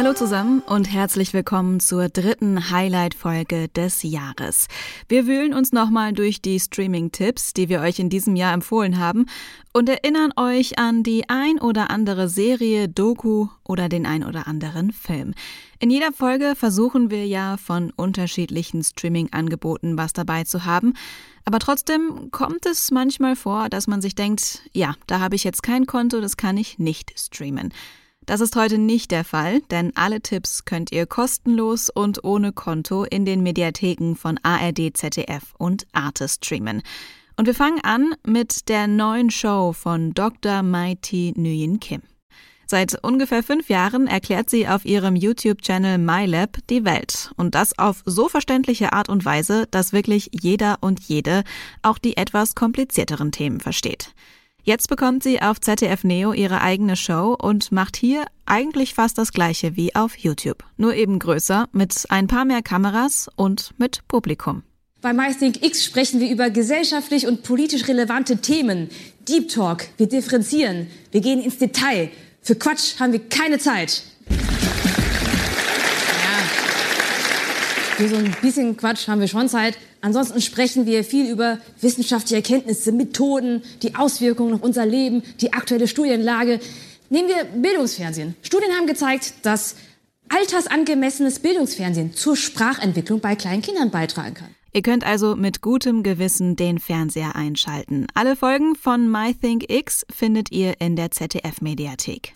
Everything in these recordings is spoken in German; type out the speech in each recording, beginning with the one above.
Hallo zusammen und herzlich willkommen zur dritten Highlight-Folge des Jahres. Wir wühlen uns nochmal durch die Streaming-Tipps, die wir euch in diesem Jahr empfohlen haben und erinnern euch an die ein oder andere Serie, Doku oder den ein oder anderen Film. In jeder Folge versuchen wir ja von unterschiedlichen Streaming-Angeboten was dabei zu haben. Aber trotzdem kommt es manchmal vor, dass man sich denkt, ja, da habe ich jetzt kein Konto, das kann ich nicht streamen. Das ist heute nicht der Fall, denn alle Tipps könnt ihr kostenlos und ohne Konto in den Mediatheken von ARD, ZDF und Arte streamen. Und wir fangen an mit der neuen Show von Dr. Mighty Nguyen Kim. Seit ungefähr fünf Jahren erklärt sie auf ihrem YouTube-Channel MyLab die Welt. Und das auf so verständliche Art und Weise, dass wirklich jeder und jede auch die etwas komplizierteren Themen versteht. Jetzt bekommt sie auf ZDF Neo ihre eigene Show und macht hier eigentlich fast das gleiche wie auf YouTube. Nur eben größer, mit ein paar mehr Kameras und mit Publikum. Bei MyThink X sprechen wir über gesellschaftlich und politisch relevante Themen. Deep Talk, wir differenzieren, wir gehen ins Detail. Für Quatsch haben wir keine Zeit. Für so ein bisschen Quatsch haben wir schon Zeit. Ansonsten sprechen wir viel über wissenschaftliche Erkenntnisse, Methoden, die Auswirkungen auf unser Leben, die aktuelle Studienlage. Nehmen wir Bildungsfernsehen. Studien haben gezeigt, dass altersangemessenes Bildungsfernsehen zur Sprachentwicklung bei kleinen Kindern beitragen kann. Ihr könnt also mit gutem Gewissen den Fernseher einschalten. Alle Folgen von MyThinkX findet ihr in der ZDF-Mediathek.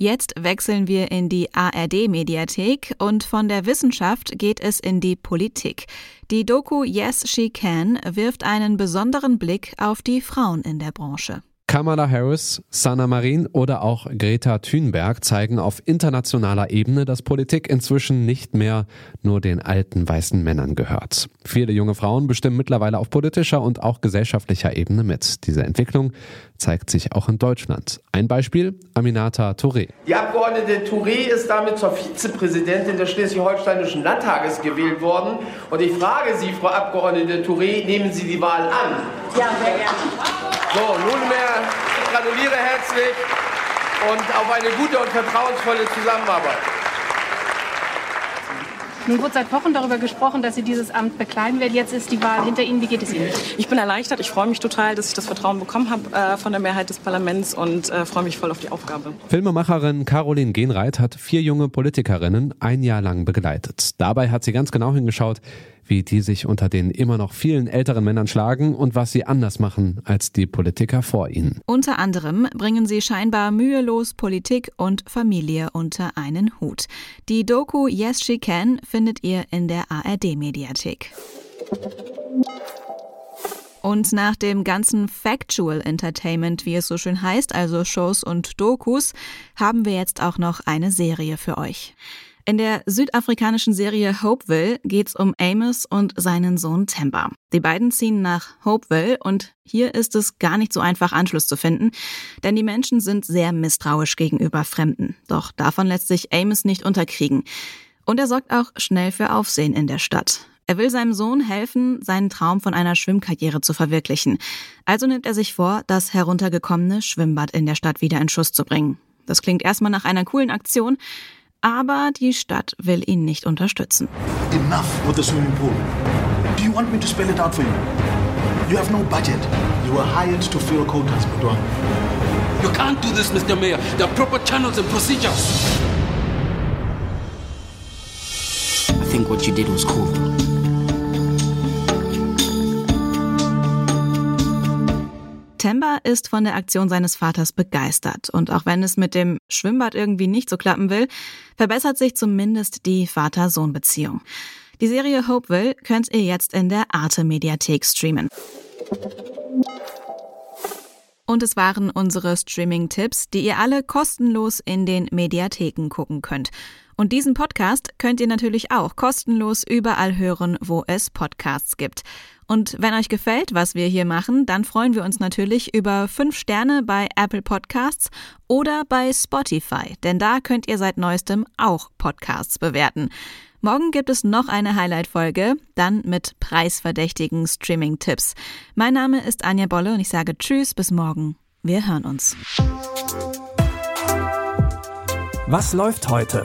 Jetzt wechseln wir in die ARD-Mediathek und von der Wissenschaft geht es in die Politik. Die Doku Yes She Can wirft einen besonderen Blick auf die Frauen in der Branche. Kamala Harris, Sanna Marin oder auch Greta Thunberg zeigen auf internationaler Ebene, dass Politik inzwischen nicht mehr nur den alten weißen Männern gehört. Viele junge Frauen bestimmen mittlerweile auf politischer und auch gesellschaftlicher Ebene mit. Diese Entwicklung zeigt sich auch in Deutschland. Ein Beispiel, Aminata Touré. Die Abgeordnete Touré ist damit zur Vizepräsidentin des Schleswig-Holsteinischen Landtages gewählt worden. Und ich frage Sie, Frau Abgeordnete Touré, nehmen Sie die Wahl an? Ja, sehr gerne. So, nunmehr gratuliere herzlich und auf eine gute und vertrauensvolle Zusammenarbeit. Nun wird seit Wochen darüber gesprochen, dass Sie dieses Amt bekleiden werden. Jetzt ist die Wahl hinter Ihnen. Wie geht es Ihnen? Ich bin erleichtert. Ich freue mich total, dass ich das Vertrauen bekommen habe äh, von der Mehrheit des Parlaments und äh, freue mich voll auf die Aufgabe. Filmemacherin Caroline Genreit hat vier junge Politikerinnen ein Jahr lang begleitet. Dabei hat sie ganz genau hingeschaut, wie die sich unter den immer noch vielen älteren Männern schlagen und was sie anders machen als die Politiker vor ihnen. Unter anderem bringen sie scheinbar mühelos Politik und Familie unter einen Hut. Die Doku Yes She Can findet ihr in der ARD-Mediathek. Und nach dem ganzen Factual Entertainment, wie es so schön heißt, also Shows und Dokus, haben wir jetzt auch noch eine Serie für euch. In der südafrikanischen Serie Hopeville geht's um Amos und seinen Sohn Temba. Die beiden ziehen nach Hopeville und hier ist es gar nicht so einfach Anschluss zu finden, denn die Menschen sind sehr misstrauisch gegenüber Fremden. Doch davon lässt sich Amos nicht unterkriegen. Und er sorgt auch schnell für Aufsehen in der Stadt. Er will seinem Sohn helfen, seinen Traum von einer Schwimmkarriere zu verwirklichen. Also nimmt er sich vor, das heruntergekommene Schwimmbad in der Stadt wieder in Schuss zu bringen. Das klingt erstmal nach einer coolen Aktion, aber die Stadt will ihn nicht unterstützen. Enough with the swimming pool. Do you want me to spell it out for you? You have no budget. You were hired to fill quotas, Budwan. You can't do this, Mr. Mayor. There are proper channels and procedures. Think what you did was cool. Temba ist von der Aktion seines Vaters begeistert und auch wenn es mit dem Schwimmbad irgendwie nicht so klappen will, verbessert sich zumindest die Vater-Sohn-Beziehung. Die Serie Hopeville könnt ihr jetzt in der Arte Mediathek streamen. Und es waren unsere Streaming-Tipps, die ihr alle kostenlos in den Mediatheken gucken könnt. Und diesen Podcast könnt ihr natürlich auch kostenlos überall hören, wo es Podcasts gibt. Und wenn euch gefällt, was wir hier machen, dann freuen wir uns natürlich über fünf Sterne bei Apple Podcasts oder bei Spotify, denn da könnt ihr seit neuestem auch Podcasts bewerten. Morgen gibt es noch eine Highlight-Folge, dann mit preisverdächtigen Streaming-Tipps. Mein Name ist Anja Bolle und ich sage Tschüss, bis morgen. Wir hören uns. Was läuft heute?